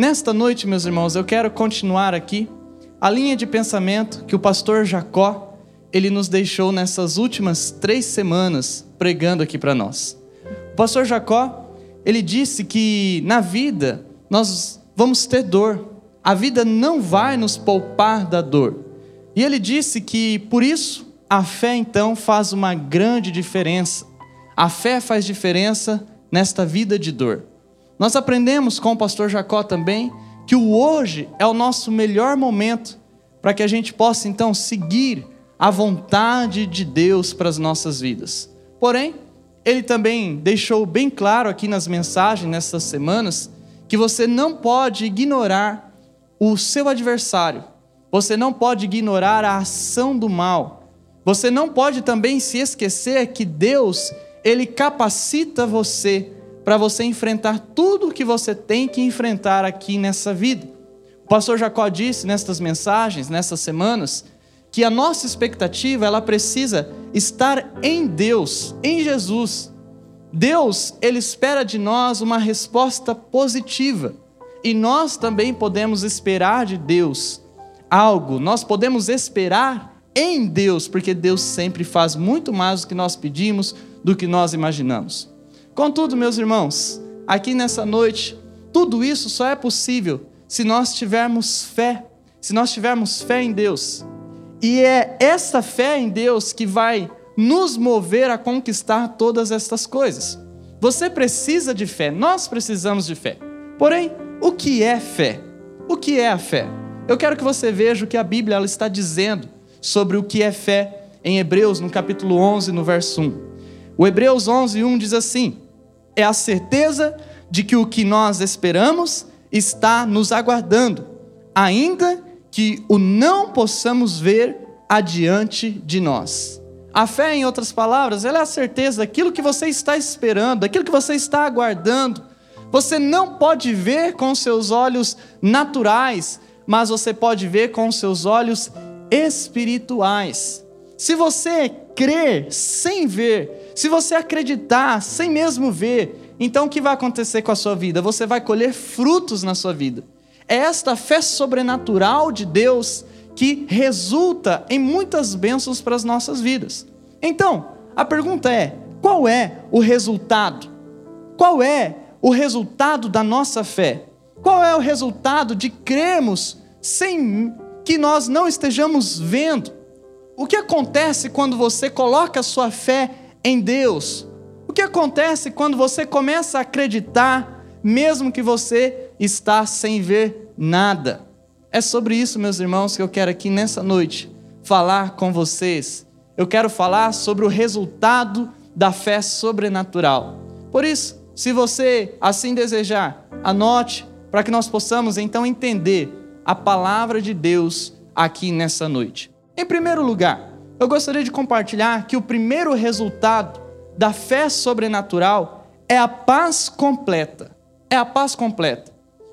nesta noite, meus irmãos, eu quero continuar aqui a linha de pensamento que o pastor Jacó ele nos deixou nessas últimas três semanas pregando aqui para nós. O pastor Jacó ele disse que na vida nós vamos ter dor. A vida não vai nos poupar da dor. E ele disse que por isso a fé então faz uma grande diferença. A fé faz diferença nesta vida de dor. Nós aprendemos com o pastor Jacó também que o hoje é o nosso melhor momento para que a gente possa então seguir a vontade de Deus para as nossas vidas. Porém, ele também deixou bem claro aqui nas mensagens nessas semanas que você não pode ignorar o seu adversário. Você não pode ignorar a ação do mal. Você não pode também se esquecer que Deus, ele capacita você para você enfrentar tudo o que você tem que enfrentar aqui nessa vida. O pastor Jacó disse nestas mensagens, nessas semanas, que a nossa expectativa ela precisa estar em Deus, em Jesus. Deus, ele espera de nós uma resposta positiva. E nós também podemos esperar de Deus algo. Nós podemos esperar em Deus, porque Deus sempre faz muito mais do que nós pedimos, do que nós imaginamos. Contudo, meus irmãos, aqui nessa noite, tudo isso só é possível se nós tivermos fé, se nós tivermos fé em Deus. E é essa fé em Deus que vai nos mover a conquistar todas estas coisas. Você precisa de fé, nós precisamos de fé. Porém, o que é fé? O que é a fé? Eu quero que você veja o que a Bíblia ela está dizendo sobre o que é fé em Hebreus, no capítulo 11, no verso 1. O Hebreus 11, 1 diz assim: É a certeza de que o que nós esperamos está nos aguardando, ainda que o não possamos ver adiante de nós. A fé, em outras palavras, ela é a certeza daquilo que você está esperando, daquilo que você está aguardando. Você não pode ver com seus olhos naturais, mas você pode ver com seus olhos espirituais. Se você crer sem ver, se você acreditar sem mesmo ver, então o que vai acontecer com a sua vida? Você vai colher frutos na sua vida. É esta fé sobrenatural de Deus que resulta em muitas bênçãos para as nossas vidas. Então, a pergunta é: qual é o resultado? Qual é o resultado da nossa fé? Qual é o resultado de crermos sem que nós não estejamos vendo? O que acontece quando você coloca sua fé em Deus? O que acontece quando você começa a acreditar mesmo que você está sem ver nada. É sobre isso, meus irmãos, que eu quero aqui nessa noite falar com vocês. Eu quero falar sobre o resultado da fé sobrenatural. Por isso, se você assim desejar, anote para que nós possamos então entender a palavra de Deus aqui nessa noite. Em primeiro lugar, eu gostaria de compartilhar que o primeiro resultado da fé sobrenatural é a paz completa é a paz completa.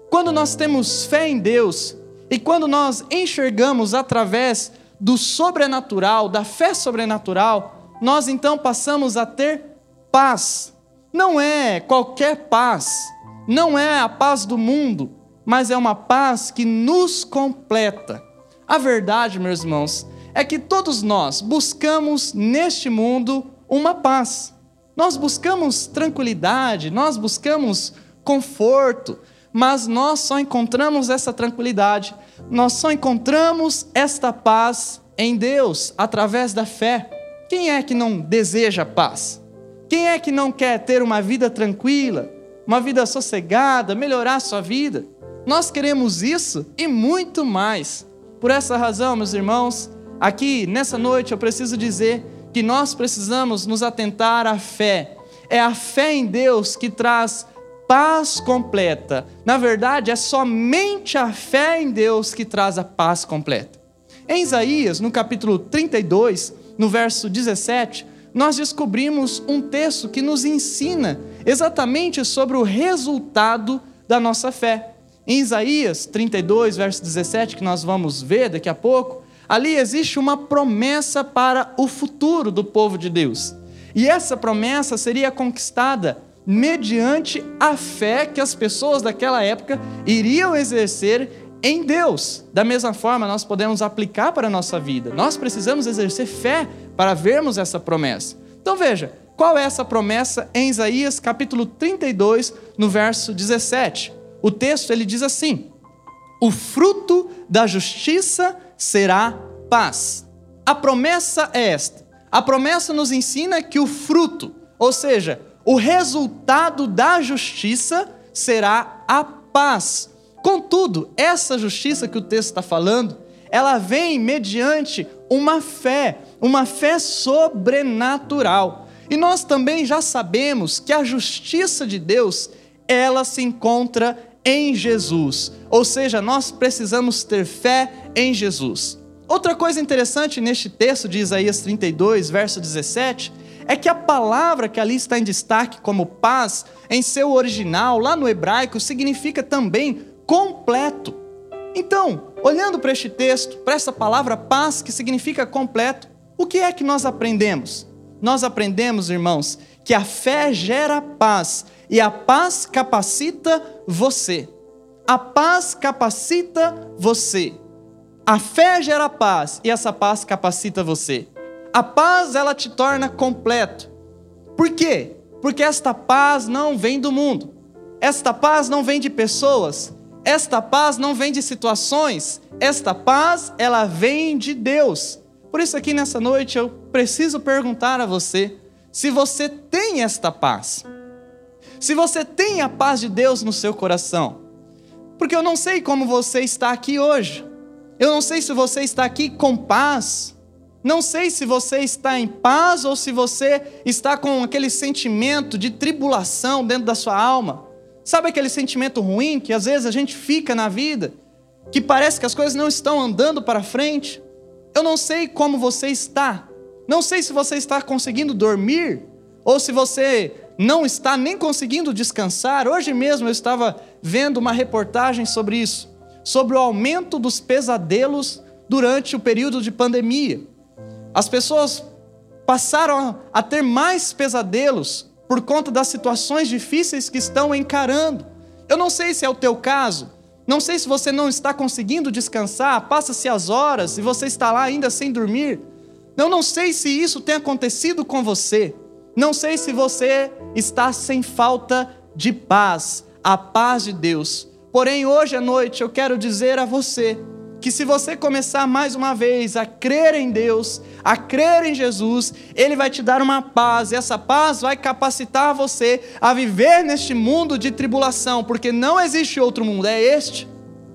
Quando nós temos fé em Deus e quando nós enxergamos através do sobrenatural, da fé sobrenatural, nós então passamos a ter paz. Não é qualquer paz, não é a paz do mundo, mas é uma paz que nos completa. A verdade, meus irmãos, é que todos nós buscamos neste mundo uma paz. Nós buscamos tranquilidade, nós buscamos conforto, mas nós só encontramos essa tranquilidade, nós só encontramos esta paz em Deus através da fé. Quem é que não deseja paz? Quem é que não quer ter uma vida tranquila, uma vida sossegada, melhorar sua vida? Nós queremos isso e muito mais. Por essa razão, meus irmãos, aqui nessa noite eu preciso dizer que nós precisamos nos atentar à fé. É a fé em Deus que traz paz completa. Na verdade, é somente a fé em Deus que traz a paz completa. Em Isaías, no capítulo 32, no verso 17, nós descobrimos um texto que nos ensina exatamente sobre o resultado da nossa fé. Em Isaías 32, verso 17, que nós vamos ver daqui a pouco, ali existe uma promessa para o futuro do povo de Deus. E essa promessa seria conquistada mediante a fé que as pessoas daquela época iriam exercer em Deus. Da mesma forma, nós podemos aplicar para a nossa vida. Nós precisamos exercer fé para vermos essa promessa. Então veja, qual é essa promessa em Isaías capítulo 32, no verso 17? O texto ele diz assim: O fruto da justiça será paz. A promessa é esta. A promessa nos ensina que o fruto, ou seja, o resultado da justiça será a paz. Contudo, essa justiça que o texto está falando, ela vem mediante uma fé, uma fé sobrenatural. E nós também já sabemos que a justiça de Deus, ela se encontra em Jesus. Ou seja, nós precisamos ter fé em Jesus. Outra coisa interessante neste texto de Isaías 32, verso 17, é que a palavra que ali está em destaque como paz, em seu original, lá no hebraico, significa também completo. Então, olhando para este texto, para essa palavra paz, que significa completo, o que é que nós aprendemos? Nós aprendemos, irmãos, que a fé gera paz e a paz capacita você. A paz capacita você. A fé gera paz e essa paz capacita você. A paz ela te torna completo. Por quê? Porque esta paz não vem do mundo. Esta paz não vem de pessoas. Esta paz não vem de situações. Esta paz ela vem de Deus. Por isso aqui nessa noite eu preciso perguntar a você se você tem esta paz. Se você tem a paz de Deus no seu coração. Porque eu não sei como você está aqui hoje. Eu não sei se você está aqui com paz não sei se você está em paz ou se você está com aquele sentimento de tribulação dentro da sua alma. Sabe aquele sentimento ruim que às vezes a gente fica na vida, que parece que as coisas não estão andando para frente? Eu não sei como você está. Não sei se você está conseguindo dormir ou se você não está nem conseguindo descansar. Hoje mesmo eu estava vendo uma reportagem sobre isso, sobre o aumento dos pesadelos durante o período de pandemia. As pessoas passaram a ter mais pesadelos por conta das situações difíceis que estão encarando. Eu não sei se é o teu caso, não sei se você não está conseguindo descansar, passa-se as horas e você está lá ainda sem dormir. Eu não sei se isso tem acontecido com você. Não sei se você está sem falta de paz, a paz de Deus. Porém, hoje à noite eu quero dizer a você que se você começar mais uma vez a crer em Deus, a crer em Jesus, Ele vai te dar uma paz, e essa paz vai capacitar você a viver neste mundo de tribulação, porque não existe outro mundo, é este.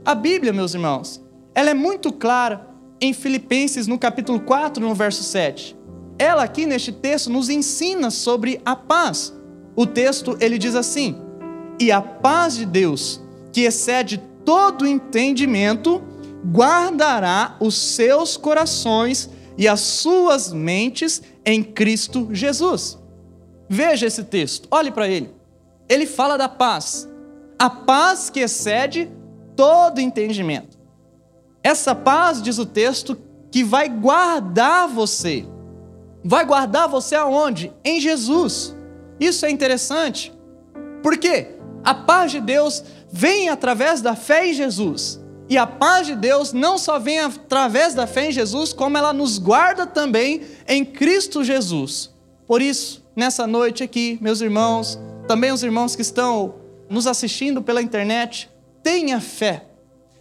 A Bíblia, meus irmãos, ela é muito clara em Filipenses, no capítulo 4, no verso 7. Ela aqui neste texto nos ensina sobre a paz. O texto ele diz assim: "E a paz de Deus, que excede todo entendimento, guardará os seus corações e as suas mentes em Cristo Jesus. Veja esse texto, olhe para ele. Ele fala da paz, a paz que excede todo entendimento. Essa paz, diz o texto, que vai guardar você. Vai guardar você aonde? Em Jesus. Isso é interessante. Por quê? A paz de Deus vem através da fé em Jesus. E a paz de Deus não só vem através da fé em Jesus, como ela nos guarda também em Cristo Jesus. Por isso, nessa noite aqui, meus irmãos, também os irmãos que estão nos assistindo pela internet, tenha fé.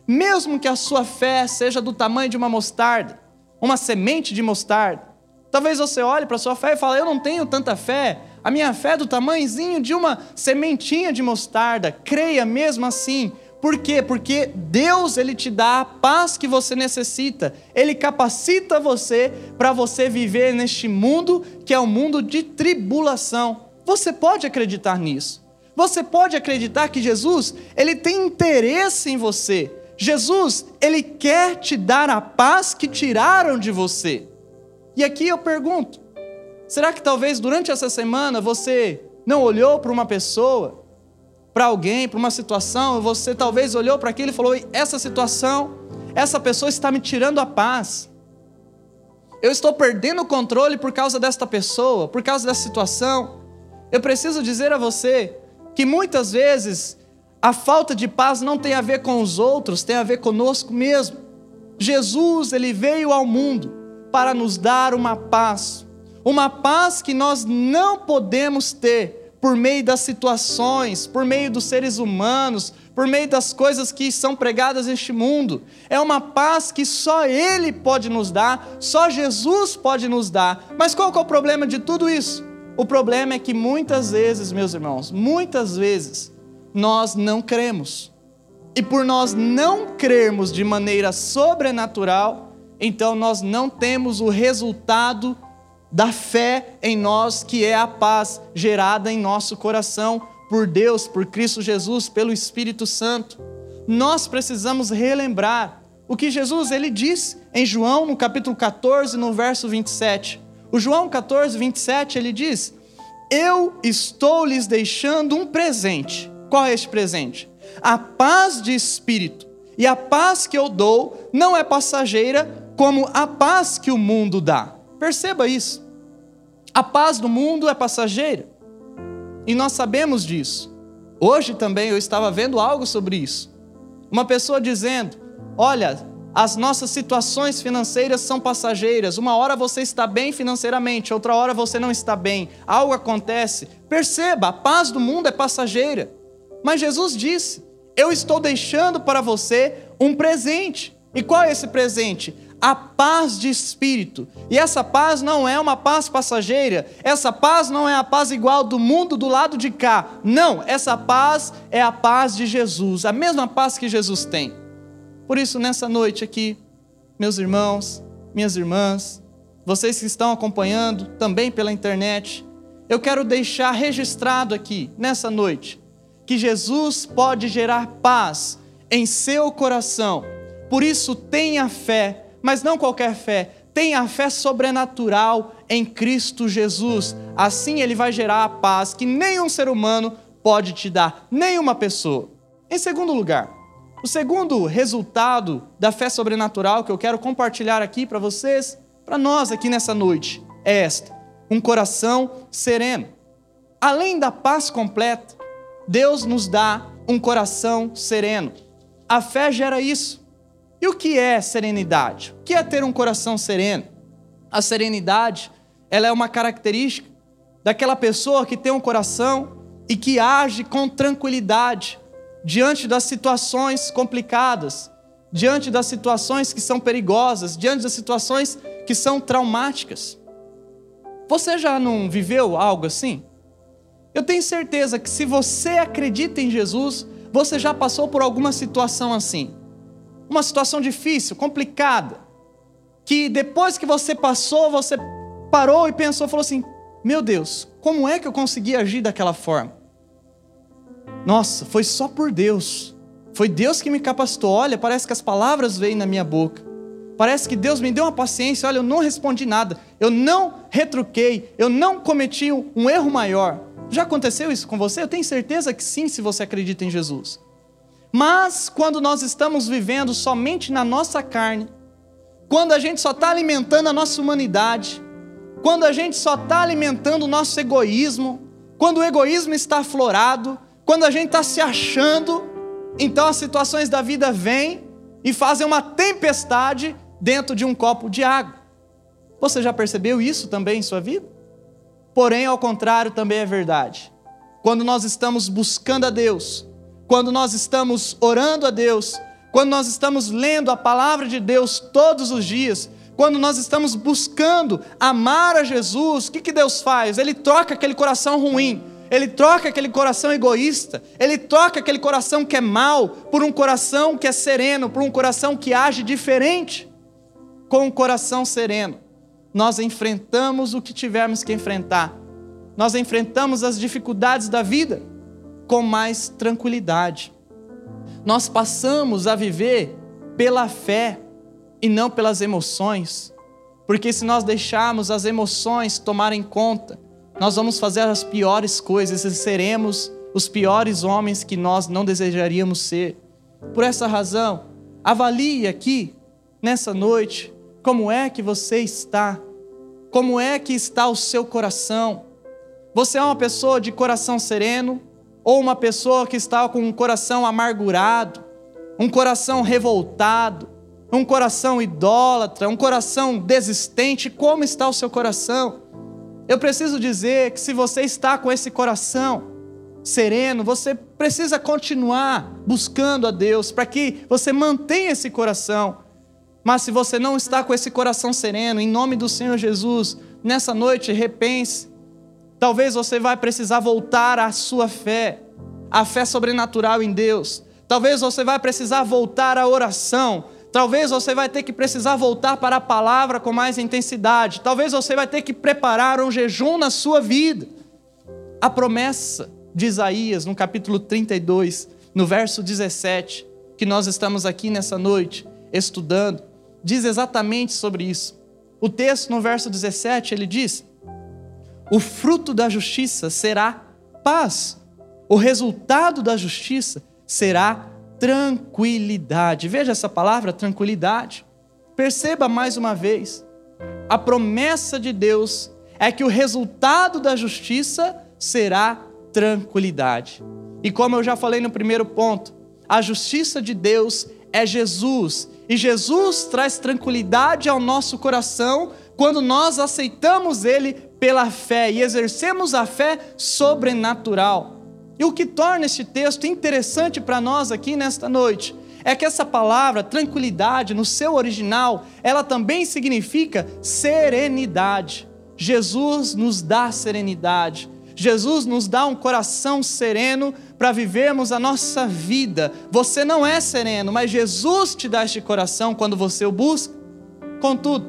Mesmo que a sua fé seja do tamanho de uma mostarda, uma semente de mostarda. Talvez você olhe para a sua fé e fale: Eu não tenho tanta fé. A minha fé é do tamanhozinho de uma sementinha de mostarda. Creia mesmo assim, por quê? Porque Deus ele te dá a paz que você necessita. Ele capacita você para você viver neste mundo que é um mundo de tribulação. Você pode acreditar nisso. Você pode acreditar que Jesus, ele tem interesse em você. Jesus, ele quer te dar a paz que tiraram de você. E aqui eu pergunto: será que talvez durante essa semana você não olhou para uma pessoa para alguém, para uma situação, você talvez olhou para aquilo e falou: essa situação, essa pessoa está me tirando a paz. Eu estou perdendo o controle por causa desta pessoa, por causa dessa situação. Eu preciso dizer a você que muitas vezes a falta de paz não tem a ver com os outros, tem a ver conosco mesmo. Jesus, ele veio ao mundo para nos dar uma paz, uma paz que nós não podemos ter por meio das situações, por meio dos seres humanos, por meio das coisas que são pregadas neste mundo. É uma paz que só Ele pode nos dar, só Jesus pode nos dar. Mas qual é o problema de tudo isso? O problema é que muitas vezes, meus irmãos, muitas vezes, nós não cremos. E por nós não crermos de maneira sobrenatural, então nós não temos o resultado da fé em nós, que é a paz gerada em nosso coração por Deus, por Cristo Jesus, pelo Espírito Santo. Nós precisamos relembrar o que Jesus ele diz em João, no capítulo 14, no verso 27. O João 14, 27, ele diz: Eu estou lhes deixando um presente. Qual é este presente? A paz de espírito. E a paz que eu dou não é passageira, como a paz que o mundo dá. Perceba isso. A paz do mundo é passageira. E nós sabemos disso. Hoje também eu estava vendo algo sobre isso. Uma pessoa dizendo: Olha, as nossas situações financeiras são passageiras. Uma hora você está bem financeiramente, outra hora você não está bem. Algo acontece. Perceba, a paz do mundo é passageira. Mas Jesus disse: Eu estou deixando para você um presente. E qual é esse presente? A paz de espírito. E essa paz não é uma paz passageira, essa paz não é a paz igual do mundo do lado de cá. Não, essa paz é a paz de Jesus, a mesma paz que Jesus tem. Por isso, nessa noite aqui, meus irmãos, minhas irmãs, vocês que estão acompanhando também pela internet, eu quero deixar registrado aqui, nessa noite, que Jesus pode gerar paz em seu coração. Por isso, tenha fé, mas não qualquer fé, tenha fé sobrenatural em Cristo Jesus. Assim ele vai gerar a paz que nenhum ser humano pode te dar, nenhuma pessoa. Em segundo lugar, o segundo resultado da fé sobrenatural que eu quero compartilhar aqui para vocês, para nós aqui nessa noite, é esta: um coração sereno. Além da paz completa, Deus nos dá um coração sereno. A fé gera isso. E o que é serenidade? O que é ter um coração sereno? A serenidade, ela é uma característica daquela pessoa que tem um coração e que age com tranquilidade, diante das situações complicadas, diante das situações que são perigosas, diante das situações que são traumáticas. Você já não viveu algo assim? Eu tenho certeza que se você acredita em Jesus, você já passou por alguma situação assim. Uma situação difícil, complicada, que depois que você passou, você parou e pensou, falou assim: "Meu Deus, como é que eu consegui agir daquela forma?" Nossa, foi só por Deus. Foi Deus que me capacitou. Olha, parece que as palavras veio na minha boca. Parece que Deus me deu uma paciência. Olha, eu não respondi nada. Eu não retruquei. Eu não cometi um erro maior. Já aconteceu isso com você? Eu tenho certeza que sim, se você acredita em Jesus. Mas quando nós estamos vivendo somente na nossa carne, quando a gente só está alimentando a nossa humanidade, quando a gente só está alimentando o nosso egoísmo, quando o egoísmo está aflorado, quando a gente está se achando, então as situações da vida vêm e fazem uma tempestade dentro de um copo de água. Você já percebeu isso também em sua vida? Porém, ao contrário, também é verdade. Quando nós estamos buscando a Deus, quando nós estamos orando a Deus, quando nós estamos lendo a palavra de Deus todos os dias, quando nós estamos buscando amar a Jesus, o que, que Deus faz? Ele troca aquele coração ruim ele troca aquele coração egoísta, ele troca aquele coração que é mau por um coração que é sereno, por um coração que age diferente. Com um coração sereno, nós enfrentamos o que tivermos que enfrentar, nós enfrentamos as dificuldades da vida com mais tranquilidade. Nós passamos a viver pela fé e não pelas emoções, porque se nós deixarmos as emoções tomarem conta, nós vamos fazer as piores coisas e seremos os piores homens que nós não desejaríamos ser. Por essa razão, avalie aqui, nessa noite, como é que você está, como é que está o seu coração. Você é uma pessoa de coração sereno ou uma pessoa que está com um coração amargurado, um coração revoltado, um coração idólatra, um coração desistente? Como está o seu coração? Eu preciso dizer que se você está com esse coração sereno, você precisa continuar buscando a Deus para que você mantenha esse coração. Mas se você não está com esse coração sereno, em nome do Senhor Jesus, nessa noite repense. Talvez você vai precisar voltar à sua fé, à fé sobrenatural em Deus. Talvez você vai precisar voltar à oração. Talvez você vai ter que precisar voltar para a palavra com mais intensidade. Talvez você vai ter que preparar um jejum na sua vida. A promessa de Isaías, no capítulo 32, no verso 17, que nós estamos aqui nessa noite estudando, diz exatamente sobre isso. O texto no verso 17, ele diz: O fruto da justiça será paz. O resultado da justiça será tranquilidade. Veja essa palavra, tranquilidade. Perceba mais uma vez, a promessa de Deus é que o resultado da justiça será tranquilidade. E como eu já falei no primeiro ponto, a justiça de Deus é Jesus, e Jesus traz tranquilidade ao nosso coração quando nós aceitamos Ele pela fé e exercemos a fé sobrenatural. E o que torna este texto interessante para nós aqui nesta noite é que essa palavra tranquilidade, no seu original, ela também significa serenidade. Jesus nos dá serenidade. Jesus nos dá um coração sereno para vivermos a nossa vida. Você não é sereno, mas Jesus te dá este coração quando você o busca. Contudo,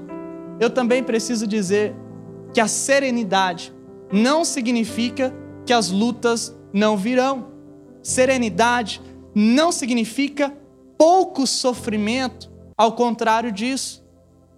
eu também preciso dizer que a serenidade não significa que as lutas não virão. Serenidade não significa pouco sofrimento, ao contrário disso.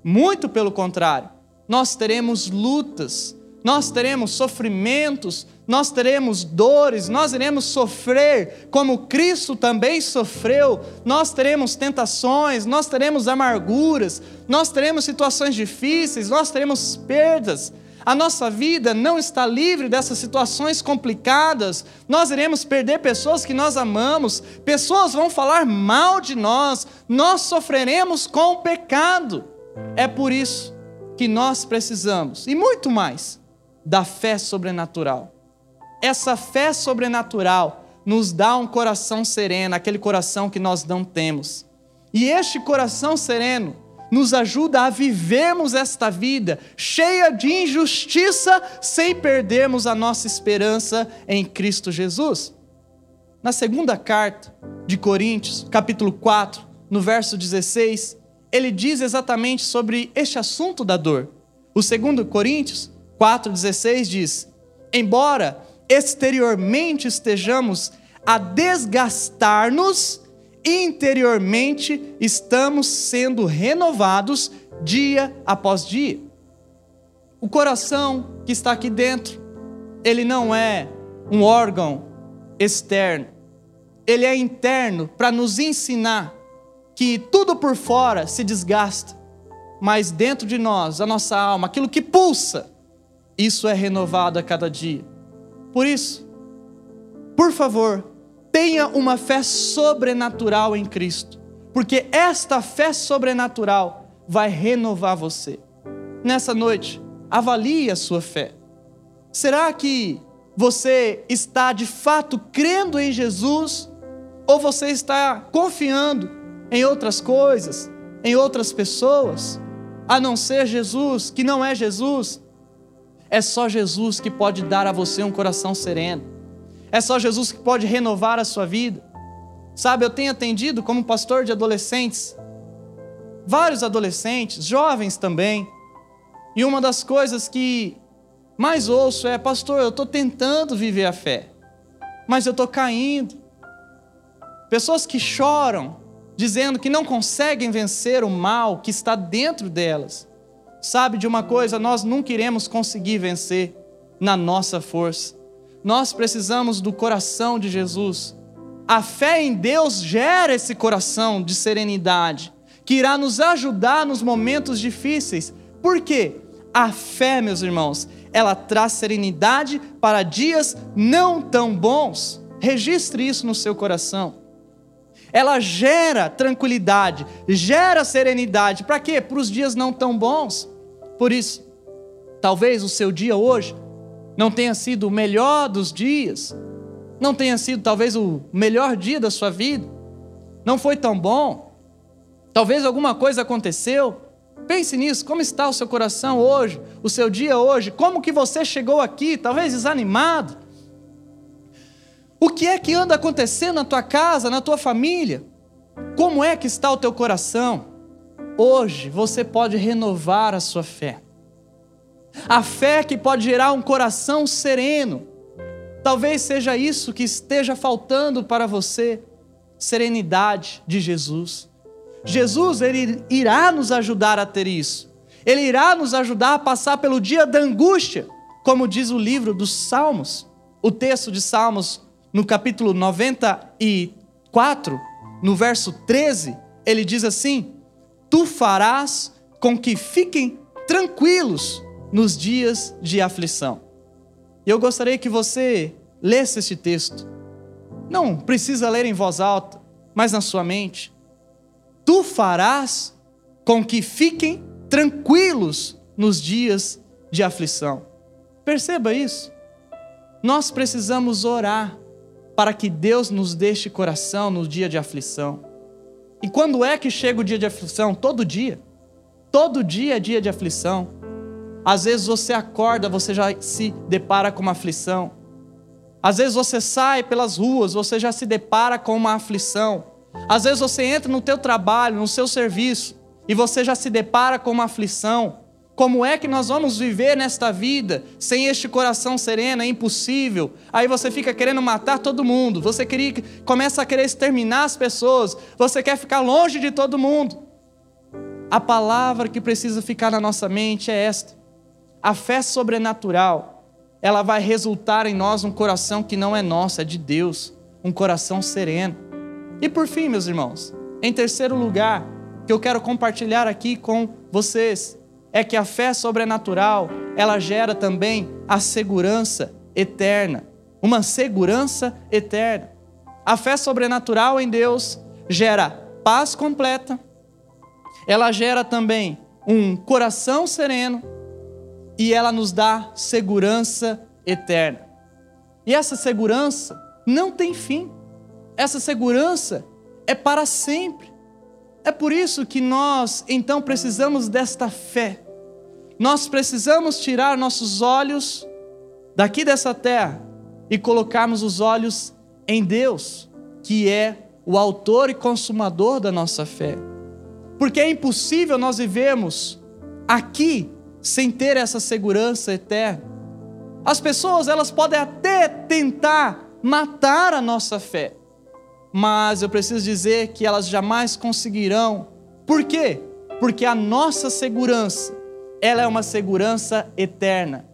Muito pelo contrário, nós teremos lutas, nós teremos sofrimentos, nós teremos dores, nós iremos sofrer como Cristo também sofreu, nós teremos tentações, nós teremos amarguras, nós teremos situações difíceis, nós teremos perdas, a nossa vida não está livre dessas situações complicadas. Nós iremos perder pessoas que nós amamos, pessoas vão falar mal de nós, nós sofreremos com o pecado. É por isso que nós precisamos, e muito mais, da fé sobrenatural. Essa fé sobrenatural nos dá um coração sereno, aquele coração que nós não temos. E este coração sereno nos ajuda a vivermos esta vida cheia de injustiça sem perdermos a nossa esperança em Cristo Jesus. Na segunda carta de Coríntios, capítulo 4, no verso 16, ele diz exatamente sobre este assunto da dor. O segundo Coríntios 4,16 diz: Embora exteriormente estejamos a desgastar-nos, interiormente estamos sendo renovados dia após dia. O coração que está aqui dentro, ele não é um órgão externo, ele é interno para nos ensinar que tudo por fora se desgasta, mas dentro de nós, a nossa alma, aquilo que pulsa, isso é renovado a cada dia. Por isso, por favor, tenha uma fé sobrenatural em Cristo, porque esta fé sobrenatural vai renovar você. Nessa noite, avalie a sua fé. Será que você está de fato crendo em Jesus ou você está confiando em outras coisas, em outras pessoas, a não ser Jesus, que não é Jesus? É só Jesus que pode dar a você um coração sereno. É só Jesus que pode renovar a sua vida. Sabe, eu tenho atendido como pastor de adolescentes, vários adolescentes, jovens também. E uma das coisas que mais ouço é: Pastor, eu estou tentando viver a fé, mas eu estou caindo. Pessoas que choram, dizendo que não conseguem vencer o mal que está dentro delas. Sabe de uma coisa? Nós nunca iremos conseguir vencer na nossa força nós precisamos do coração de Jesus. A fé em Deus gera esse coração de serenidade, que irá nos ajudar nos momentos difíceis. Por quê? a fé, meus irmãos, ela traz serenidade para dias não tão bons. Registre isso no seu coração. Ela gera tranquilidade, gera serenidade. Para quê? Para os dias não tão bons. Por isso, talvez o seu dia hoje não tenha sido o melhor dos dias, não tenha sido talvez o melhor dia da sua vida, não foi tão bom, talvez alguma coisa aconteceu. Pense nisso, como está o seu coração hoje, o seu dia hoje, como que você chegou aqui, talvez desanimado. O que é que anda acontecendo na tua casa, na tua família? Como é que está o teu coração? Hoje você pode renovar a sua fé. A fé que pode gerar um coração sereno. Talvez seja isso que esteja faltando para você, serenidade de Jesus. Jesus ele irá nos ajudar a ter isso. Ele irá nos ajudar a passar pelo dia da angústia, como diz o livro dos Salmos. O texto de Salmos, no capítulo 94, no verso 13, ele diz assim: Tu farás com que fiquem tranquilos nos dias de aflição. E eu gostaria que você lesse este texto. Não precisa ler em voz alta, mas na sua mente. Tu farás com que fiquem tranquilos nos dias de aflição. Perceba isso. Nós precisamos orar para que Deus nos deixe coração no dia de aflição. E quando é que chega o dia de aflição? Todo dia. Todo dia é dia de aflição. Às vezes você acorda, você já se depara com uma aflição. Às vezes você sai pelas ruas, você já se depara com uma aflição. Às vezes você entra no teu trabalho, no seu serviço, e você já se depara com uma aflição. Como é que nós vamos viver nesta vida sem este coração sereno? É impossível. Aí você fica querendo matar todo mundo. Você queria, começa a querer exterminar as pessoas. Você quer ficar longe de todo mundo. A palavra que precisa ficar na nossa mente é esta: a fé sobrenatural, ela vai resultar em nós um coração que não é nosso, é de Deus, um coração sereno. E por fim, meus irmãos, em terceiro lugar, que eu quero compartilhar aqui com vocês, é que a fé sobrenatural, ela gera também a segurança eterna, uma segurança eterna. A fé sobrenatural em Deus gera paz completa, ela gera também um coração sereno e ela nos dá segurança eterna. E essa segurança não tem fim. Essa segurança é para sempre. É por isso que nós então precisamos desta fé. Nós precisamos tirar nossos olhos daqui dessa terra e colocarmos os olhos em Deus, que é o autor e consumador da nossa fé. Porque é impossível nós vivermos aqui sem ter essa segurança eterna. As pessoas, elas podem até tentar matar a nossa fé, mas eu preciso dizer que elas jamais conseguirão. Por quê? Porque a nossa segurança, ela é uma segurança eterna.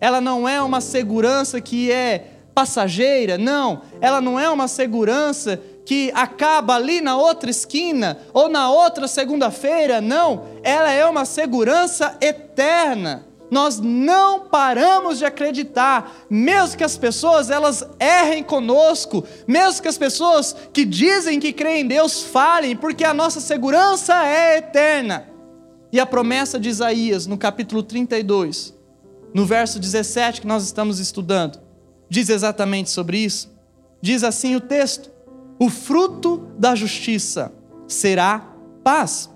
Ela não é uma segurança que é passageira, não. Ela não é uma segurança que acaba ali na outra esquina ou na outra segunda-feira, não, ela é uma segurança eterna. Nós não paramos de acreditar, mesmo que as pessoas elas errem conosco, mesmo que as pessoas que dizem que creem em Deus falem, porque a nossa segurança é eterna. E a promessa de Isaías, no capítulo 32, no verso 17 que nós estamos estudando, diz exatamente sobre isso. Diz assim o texto: o fruto da justiça será paz.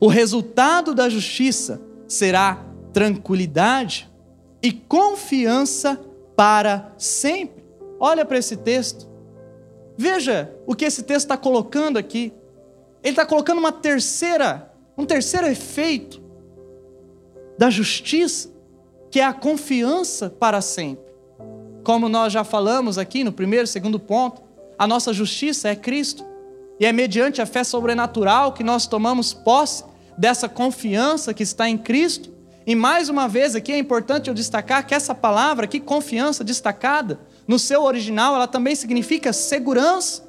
O resultado da justiça será tranquilidade e confiança para sempre. Olha para esse texto. Veja o que esse texto está colocando aqui. Ele está colocando uma terceira, um terceiro efeito da justiça, que é a confiança para sempre. Como nós já falamos aqui no primeiro segundo ponto, a nossa justiça é Cristo. E é mediante a fé sobrenatural que nós tomamos posse dessa confiança que está em Cristo. E mais uma vez aqui é importante eu destacar que essa palavra aqui, confiança destacada, no seu original, ela também significa segurança.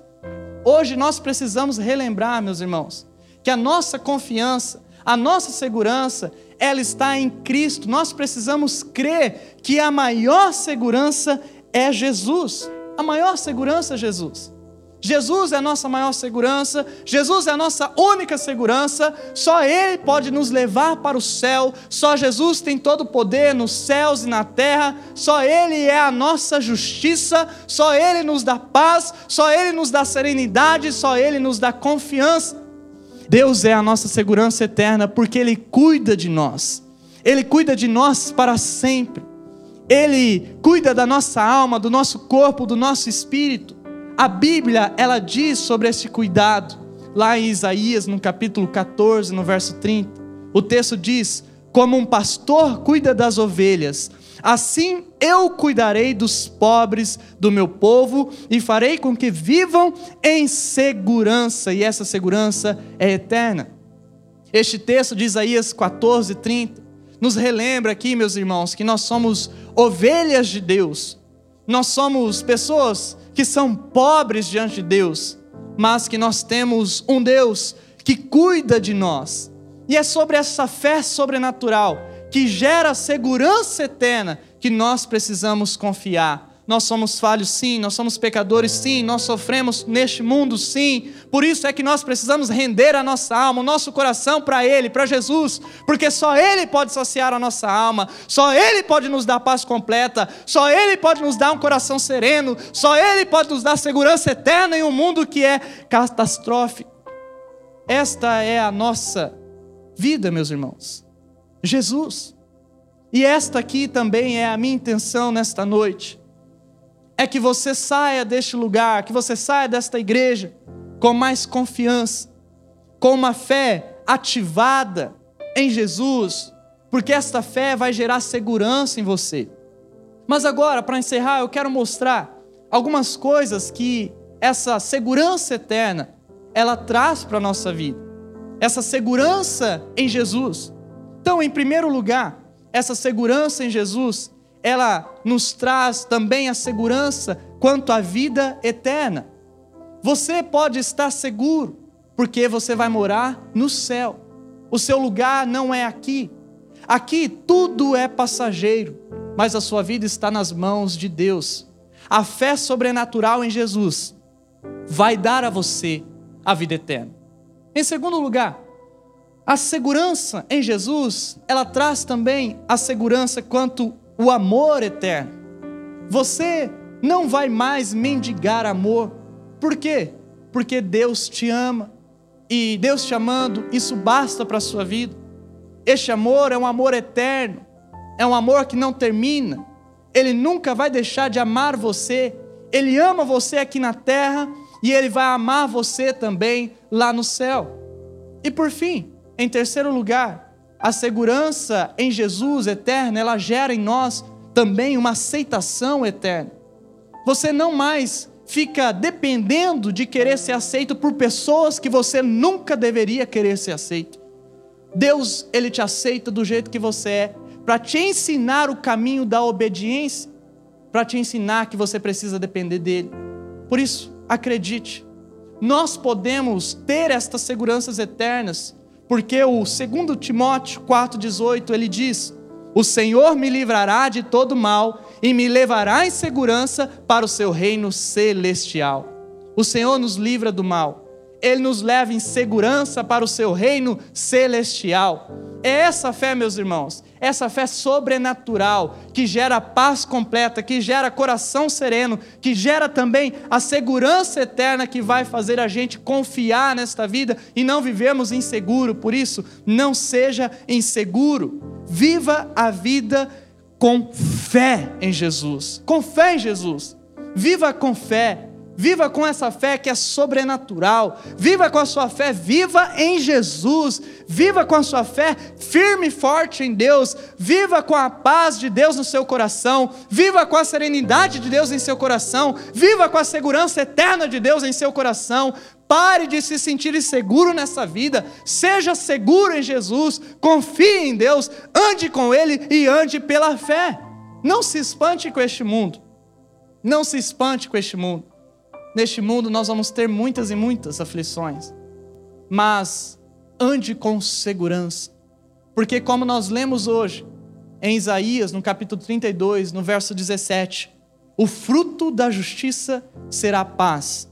Hoje nós precisamos relembrar, meus irmãos, que a nossa confiança, a nossa segurança, ela está em Cristo. Nós precisamos crer que a maior segurança é Jesus. A maior segurança é Jesus. Jesus é a nossa maior segurança, Jesus é a nossa única segurança, só Ele pode nos levar para o céu, só Jesus tem todo o poder nos céus e na terra, só Ele é a nossa justiça, só Ele nos dá paz, só Ele nos dá serenidade, só Ele nos dá confiança. Deus é a nossa segurança eterna porque Ele cuida de nós, Ele cuida de nós para sempre, Ele cuida da nossa alma, do nosso corpo, do nosso espírito. A Bíblia, ela diz sobre esse cuidado, lá em Isaías, no capítulo 14, no verso 30. O texto diz: Como um pastor cuida das ovelhas, assim eu cuidarei dos pobres do meu povo e farei com que vivam em segurança, e essa segurança é eterna. Este texto de Isaías 14, 30 nos relembra aqui, meus irmãos, que nós somos ovelhas de Deus, nós somos pessoas que são pobres diante de Deus, mas que nós temos um Deus que cuida de nós. E é sobre essa fé sobrenatural que gera segurança eterna que nós precisamos confiar nós somos falhos, sim, nós somos pecadores, sim, nós sofremos neste mundo, sim. Por isso é que nós precisamos render a nossa alma, o nosso coração para Ele, para Jesus, porque só Ele pode saciar a nossa alma, só Ele pode nos dar paz completa, só Ele pode nos dar um coração sereno, só Ele pode nos dar segurança eterna em um mundo que é catastrófico. Esta é a nossa vida, meus irmãos. Jesus. E esta aqui também é a minha intenção nesta noite é que você saia deste lugar, que você saia desta igreja com mais confiança, com uma fé ativada em Jesus, porque esta fé vai gerar segurança em você. Mas agora, para encerrar, eu quero mostrar algumas coisas que essa segurança eterna ela traz para a nossa vida. Essa segurança em Jesus. Então, em primeiro lugar, essa segurança em Jesus, ela nos traz também a segurança quanto à vida eterna. Você pode estar seguro, porque você vai morar no céu. O seu lugar não é aqui. Aqui tudo é passageiro, mas a sua vida está nas mãos de Deus. A fé sobrenatural em Jesus vai dar a você a vida eterna. Em segundo lugar, a segurança em Jesus, ela traz também a segurança quanto o amor eterno. Você não vai mais mendigar amor. Por quê? Porque Deus te ama. E Deus te amando, isso basta para a sua vida. Este amor é um amor eterno. É um amor que não termina. Ele nunca vai deixar de amar você. Ele ama você aqui na terra e ele vai amar você também lá no céu. E por fim, em terceiro lugar, a segurança em Jesus eterna, ela gera em nós também uma aceitação eterna. Você não mais fica dependendo de querer ser aceito por pessoas que você nunca deveria querer ser aceito. Deus, ele te aceita do jeito que você é, para te ensinar o caminho da obediência, para te ensinar que você precisa depender dele. Por isso, acredite, nós podemos ter estas seguranças eternas porque o 2 Timóteo 4,18 ele diz: O Senhor me livrará de todo mal e me levará em segurança para o seu reino celestial. O Senhor nos livra do mal, ele nos leva em segurança para o seu reino celestial. É essa fé, meus irmãos, essa fé sobrenatural que gera paz completa, que gera coração sereno, que gera também a segurança eterna que vai fazer a gente confiar nesta vida e não vivemos inseguro. Por isso, não seja inseguro. Viva a vida com fé em Jesus. Com fé em Jesus. Viva com fé. Viva com essa fé que é sobrenatural. Viva com a sua fé viva em Jesus. Viva com a sua fé firme e forte em Deus. Viva com a paz de Deus no seu coração. Viva com a serenidade de Deus em seu coração. Viva com a segurança eterna de Deus em seu coração. Pare de se sentir inseguro nessa vida. Seja seguro em Jesus. Confie em Deus. Ande com Ele e ande pela fé. Não se espante com este mundo. Não se espante com este mundo. Neste mundo nós vamos ter muitas e muitas aflições, mas ande com segurança, Porque, como nós lemos hoje, em Isaías, no capítulo 32, no verso 17, o fruto da justiça será paz,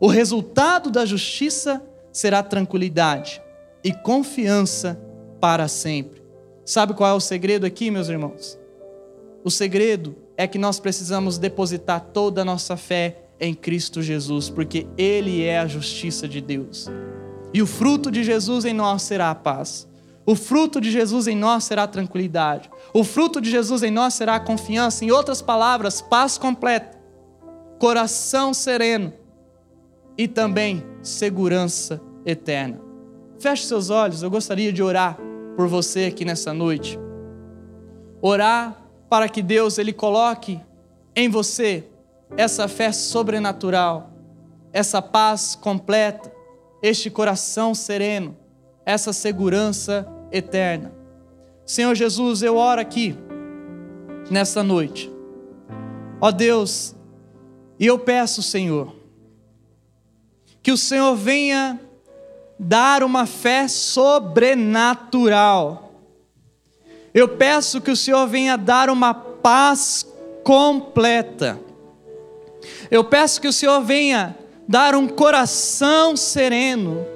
o resultado da justiça será tranquilidade e confiança para sempre. Sabe qual é o segredo aqui, meus irmãos? O segredo é que nós precisamos depositar toda a nossa fé em Cristo Jesus, porque Ele é a justiça de Deus. E o fruto de Jesus em nós será a paz. O fruto de Jesus em nós será a tranquilidade. O fruto de Jesus em nós será a confiança. Em outras palavras, paz completa, coração sereno e também segurança eterna. Feche seus olhos, eu gostaria de orar por você aqui nessa noite. Orar para que Deus ele coloque em você essa fé sobrenatural, essa paz completa, este coração sereno, essa segurança eterna. Senhor Jesus, eu oro aqui nessa noite. Ó Deus, e eu peço, Senhor, que o Senhor venha dar uma fé sobrenatural. Eu peço que o Senhor venha dar uma paz completa. Eu peço que o Senhor venha dar um coração sereno.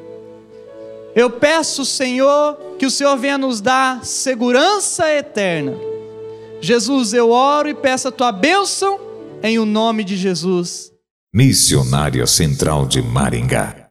Eu peço, Senhor, que o Senhor venha nos dar segurança eterna. Jesus, eu oro e peço a tua bênção em o nome de Jesus. Missionária Central de Maringá